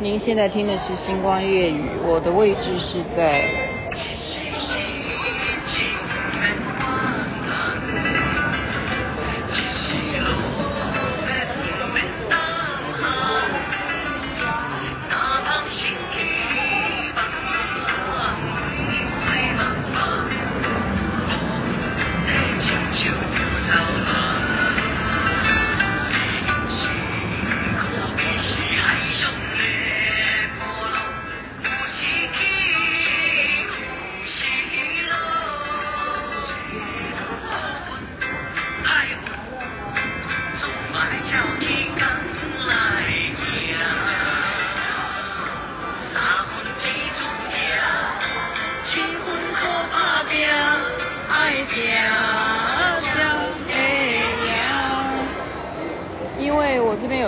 您现在听的是《星光粤语》，我的位置是在。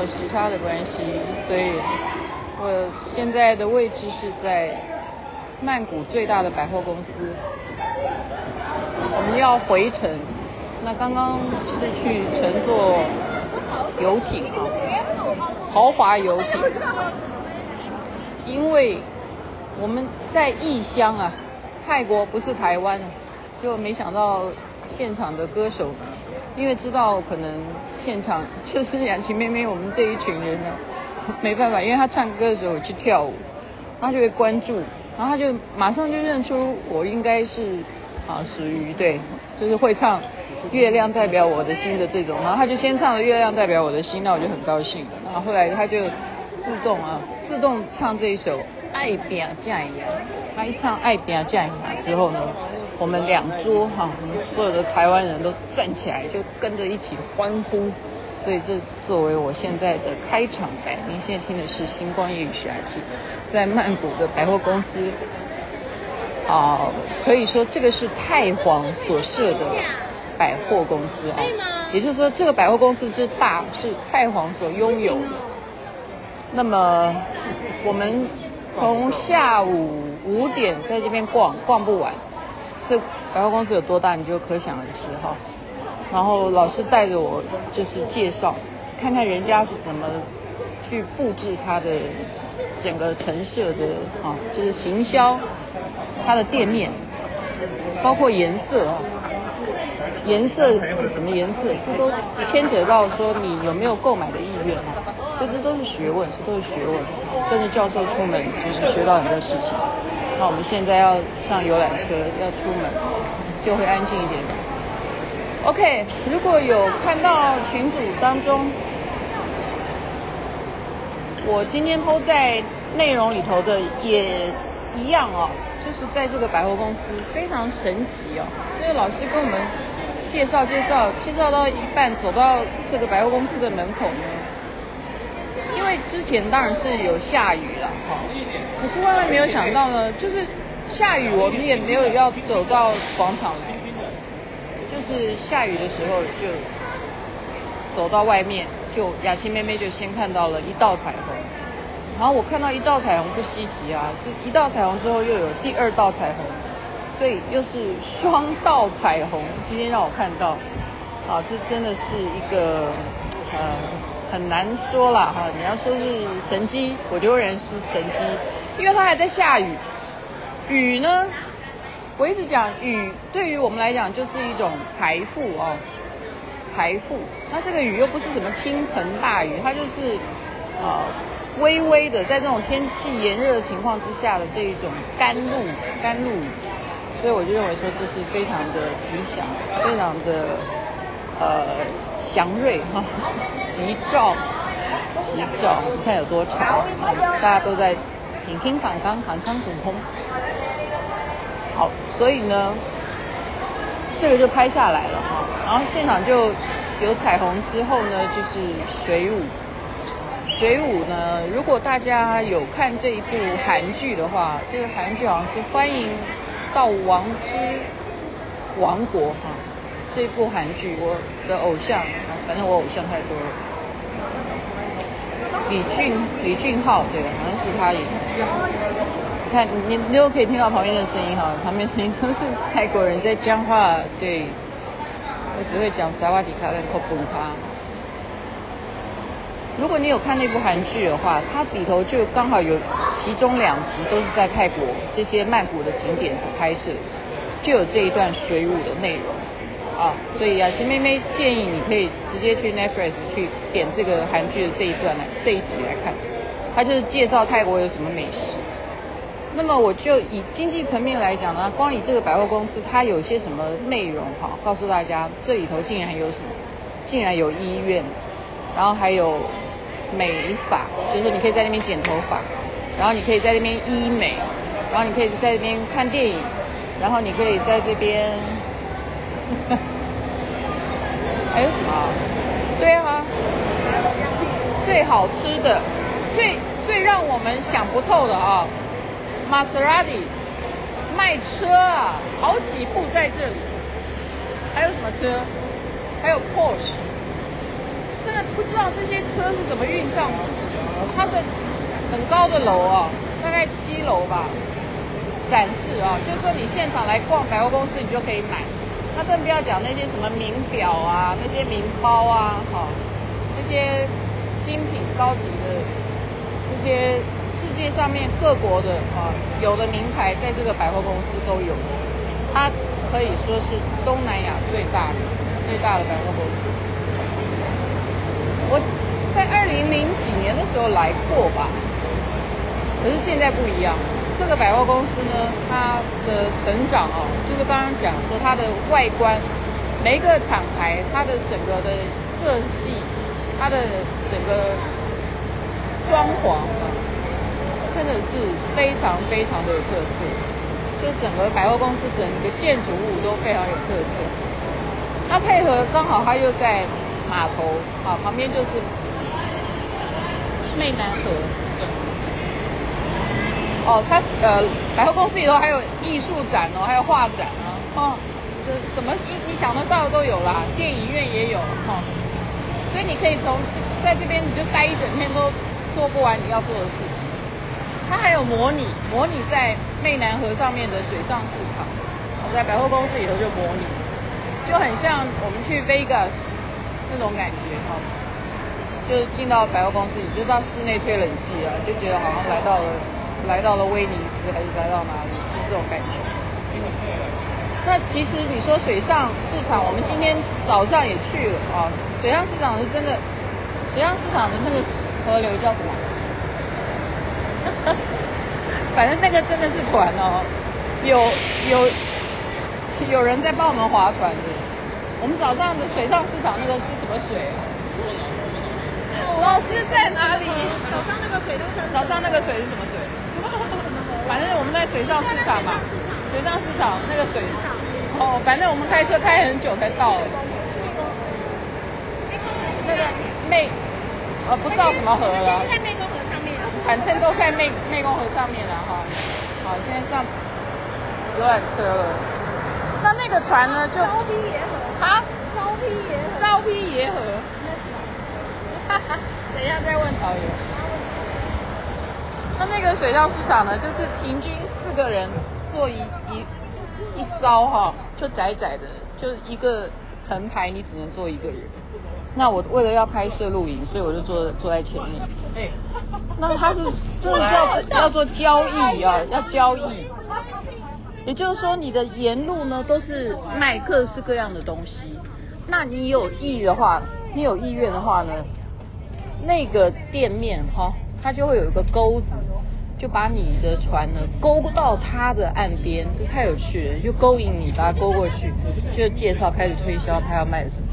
时差的关系，所以我现在的位置是在曼谷最大的百货公司。我们要回程，那刚刚是去乘坐游艇啊，豪华游艇。因为我们在异乡啊，泰国不是台湾，就没想到现场的歌手。因为知道可能现场就是雅琪妹妹，我们这一群人呢，没办法，因为她唱歌的时候去跳舞，她就会关注，然后她就马上就认出我应该是啊属于对，就是会唱《月亮代表我的心》的这种，然后她就先唱了《月亮代表我的心》，那我就很高兴，然后后来她就自动啊自动唱这一首《爱拼才会赢》，她一唱《爱拼才会赢》之后呢。我们两桌哈，我们所有的台湾人都站起来，就跟着一起欢呼。所以这作为我现在的开场白。您现在听的是《星光夜语》学习，在曼谷的百货公司。啊，可以说这个是太皇所设的百货公司啊。也就是说，这个百货公司之大是太皇所拥有的。那么我们从下午五点在这边逛，逛不完。这百货公司有多大，你就可想而知哈。然后老师带着我就是介绍，看看人家是怎么去布置它的整个陈设的啊，就是行销它的店面，包括颜色啊，颜色是什么颜色，是都牵扯到说你有没有购买的意愿啊，这这都是学问，这都是学问。跟着教授出门就是学到很多事情。那我们现在要上游览车，要出门，就会安静一点。OK，如果有看到群组当中，我今天 po 在内容里头的也一样哦，就是在这个百货公司非常神奇哦。因为老师跟我们介绍介绍，介绍到一半，走到这个百货公司的门口呢，因为之前当然是有下雨了哈。可是万万没有想到呢，就是下雨，我们也没有要走到广场来，就是下雨的时候就走到外面，就雅琪妹妹就先看到了一道彩虹，然后我看到一道彩虹不稀奇啊，是一道彩虹之后又有第二道彩虹，所以又是双道彩虹。今天让我看到，啊，这真的是一个呃很难说啦哈，你要说是神迹，我就认为是神迹。因为它还在下雨，雨呢，我一直讲雨对于我们来讲就是一种财富哦，财富。那这个雨又不是什么倾盆大雨，它就是、呃、微微的，在这种天气炎热的情况之下的这一种甘露甘露雨，所以我就认为说这是非常的吉祥，非常的呃祥瑞哈，吉兆吉兆，你看有多长，大家都在。请听反刚，反刚挺空。好，所以呢，这个就拍下来了哈。然后现场就有彩虹之后呢，就是水舞。水舞呢，如果大家有看这一部韩剧的话，这个韩剧好像是《欢迎到王之王国》哈。这部韩剧，我的偶像，反正我偶像太多了。李俊李俊浩，对，好像是他演。你看，你你都可以听到旁边的声音哈，旁边声音都是泰国人在讲话。对，我只会讲萨瓦迪卡跟科普卡。如果你有看那部韩剧的话，它里头就刚好有其中两集都是在泰国这些曼谷的景点所拍摄，就有这一段水舞的内容啊。所以雅琪妹妹建议你可以直接去 Netflix 去点这个韩剧的这一段来这一集来看，它就是介绍泰国有什么美食。那么我就以经济层面来讲呢，光以这个百货公司它有些什么内容哈，告诉大家这里头竟然还有什么，竟然有医院，然后还有。美发，就是说你可以在那边剪头发，然后你可以在那边医美，然后你可以在那边看电影，然后你可以在这边，还有什么？对啊，最好吃的，最最让我们想不透的啊，玛莎拉蒂卖车啊，好几部在这里，还有什么车？还有 Porsche。真的不知道这些车是怎么运上的。它的很高的楼啊，大概七楼吧，展示啊，就是说你现场来逛百货公司，你就可以买。那更不要讲那些什么名表啊，那些名包啊，哈，那些精品高级的，这些世界上面各国的啊，有的名牌在这个百货公司都有。它可以说是东南亚最大的、最大的百货公司。我在二零零几年的时候来过吧，可是现在不一样。这个百货公司呢，它的成长哦，就是刚刚讲说它的外观，每一个厂牌它的整个的色系，它的整个装潢啊，真的是非常非常的有特色。就整个百货公司整个建筑物都非常有特色。那配合刚好它又在。码头啊，旁边就是湄南河。哦，它呃，百货公司里头还有艺术展哦，还有画展啊，哦，就什么你你想得到的都有啦，电影院也有哈、哦，所以你可以从在这边你就待一整天都做不完你要做的事情。它还有模拟模拟在湄南河上面的水上市场，我在百货公司里头就模拟，就很像我们去 Vegas。那种感觉哈，就是进到百货公司，你就到室内吹冷气啊，就觉得好像来到了来到了威尼斯，还是来到哪里，就是这种感觉。那其实你说水上市场，我们今天早上也去了啊。水上市场是真的，水上市场的那个河流叫什么？反正那个真的是船哦，有有有人在帮我们划船的。我们早上的水上市场那个是什么水啊？老师在哪里？早上那个水都是早上那个水是什么水？反正我们在水上市场嘛，水上市场那个水哦，反正我们开车开很久才到。那个湄呃不知道什么河了。在湄公河上面。反正都在湄湄公河上面了哈。好，现在上游览车了。那那个船呢？就招聘野河啊，招聘野河，招聘野河。哈哈，等一下再问导游。那那个水上市场呢？就是平均四个人坐一一一艘哈，就窄窄的，就是一个横排，你只能坐一个人。那我为了要拍摄录影，所以我就坐坐在前面。那他是这是要要做交易啊，要交易。也就是说，你的沿路呢都是卖各式各样的东西。那你有意的话，你有意愿的话呢，那个店面哈，它就会有一个钩子，就把你的船呢勾到它的岸边，这太有趣了，就勾引你，把它勾过去，就介绍开始推销他要卖什么。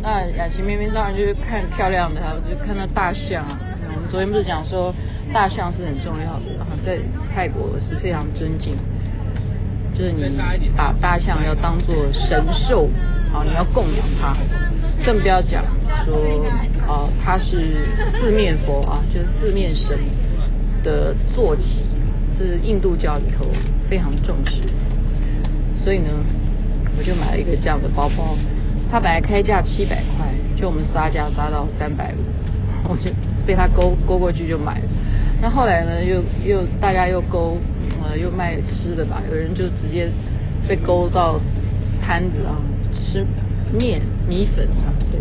那雅琪妹妹当然就是看漂亮的，就看到大象。我们昨天不是讲说大象是很重要的，然后在泰国是非常尊敬。就是你把大象要当做神兽，啊，你要供养它，更不要讲说，啊，它是四面佛啊，就是四面神的坐骑，是印度教里头非常重视。所以呢，我就买了一个这样的包包，它本来开价七百块，就我们杀价杀到三百五，我就被他勾勾过去就买了。那后来呢，又又大家又勾。呃，又卖吃的吧，有人就直接被勾到摊子啊，吃面米粉啊，对，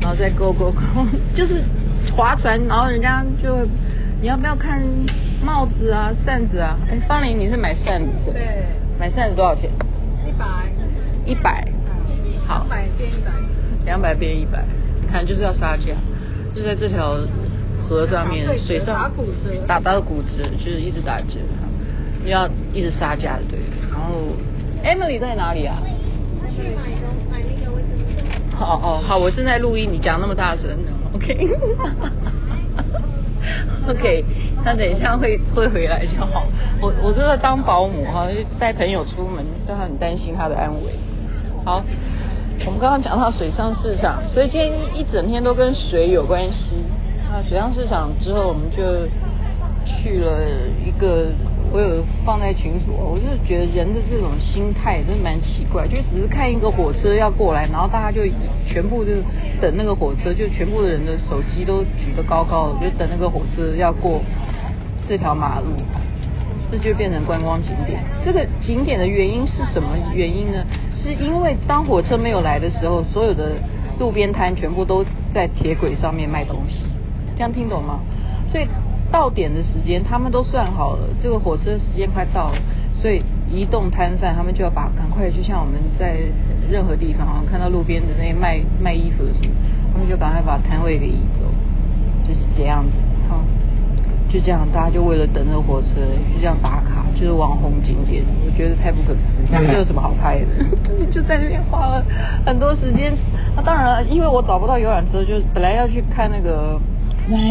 然后再勾勾勾，就是划船，然后人家就你要不要看帽子啊、扇子啊？哎，方玲，你是买扇子是？对。买扇子多少钱？一百。一百。好。两百变一百。两百变一百，你看就是要杀价，就在这条河上面，水上打骨折，打到骨折，就是一直打折，要一直杀价的对。然后 Emily 在哪里啊？哦哦好，我正在录音，你讲那么大声，OK。OK，那等一下会会回来就好。我我这个当保姆哈，带朋友出门，就很担心他的安危。好，我们刚刚讲到水上市场，所以今天一整天都跟水有关系。那水上市场之后，我们就去了一个。我有放在群组，我就觉得人的这种心态真的蛮奇怪，就只是看一个火车要过来，然后大家就全部就等那个火车，就全部的人的手机都举得高高的，就等那个火车要过这条马路，这就变成观光景点。这个景点的原因是什么原因呢？是因为当火车没有来的时候，所有的路边摊全部都在铁轨上面卖东西，这样听懂吗？所以。到点的时间，他们都算好了，这个火车时间快到了，所以移动摊贩他们就要把赶快，去像我们在任何地方啊，看到路边的那些卖卖衣服的什么，他们就赶快把摊位给移走，就是这样子哈，就这样，大家就为了等那个火车，就这样打卡，就是网红景点，我觉得太不可思议，这有什么好拍的？就在那边花了很多时间，那当然了，因为我找不到游览车，就本来要去看那个。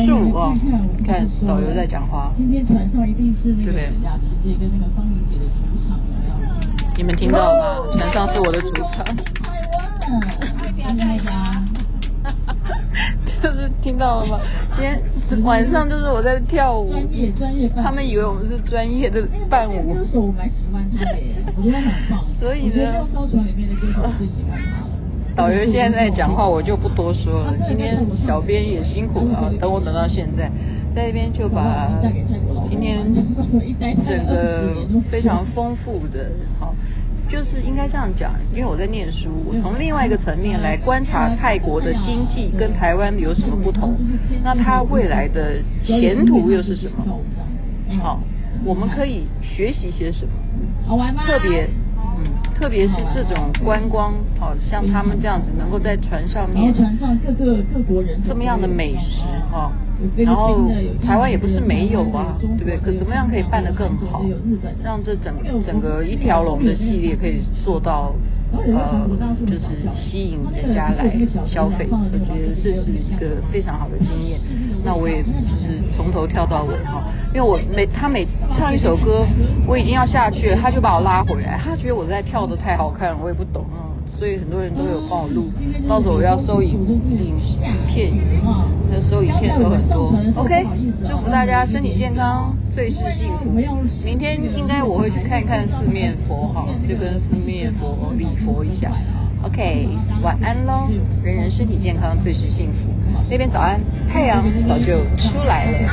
树哦，看导游在讲话。今天船上一定是那个雅琪姐跟那个方玲姐的主场，你们听到了吗？船上是我的主场。就是听到了吗？今天晚上就是我在跳舞。专业专业他们以为我们是专业的伴舞。歌手我蛮喜欢他的，我觉得很棒。所以呢，艘船里面的歌手最喜欢他。导游现在在讲话，我就不多说了。今天小编也辛苦了，等我等到现在，在这边就把今天整个非常丰富的，好，就是应该这样讲，因为我在念书，我从另外一个层面来观察泰国的经济跟台湾有什么不同，那它未来的前途又是什么？好，我们可以学习些什么？好玩吗？特别。特别是这种观光，好像他们这样子能够在船上面，船上各个各国人这么样的美食哈，然后台湾也不是没有啊，对不对？可怎么样可以办得更好，让这整整个一条龙的系列可以做到。呃，就是吸引人家来消费，我觉得这是一个非常好的经验。那我也就是从头跳到尾哈，因为我每他每唱一首歌，我已经要下去了，他就把我拉回来，他觉得我在跳得太好看了，我也不懂。所以很多人都有帮我录，到时候我要收影影影片，那收影片收很多。OK，祝福大家身体健康，最是幸福。明天应该我会去看一看四面佛哈，就跟四面佛礼佛一下。OK，晚安喽，人人身体健康，最是幸福。那边早安，太阳早就出来了。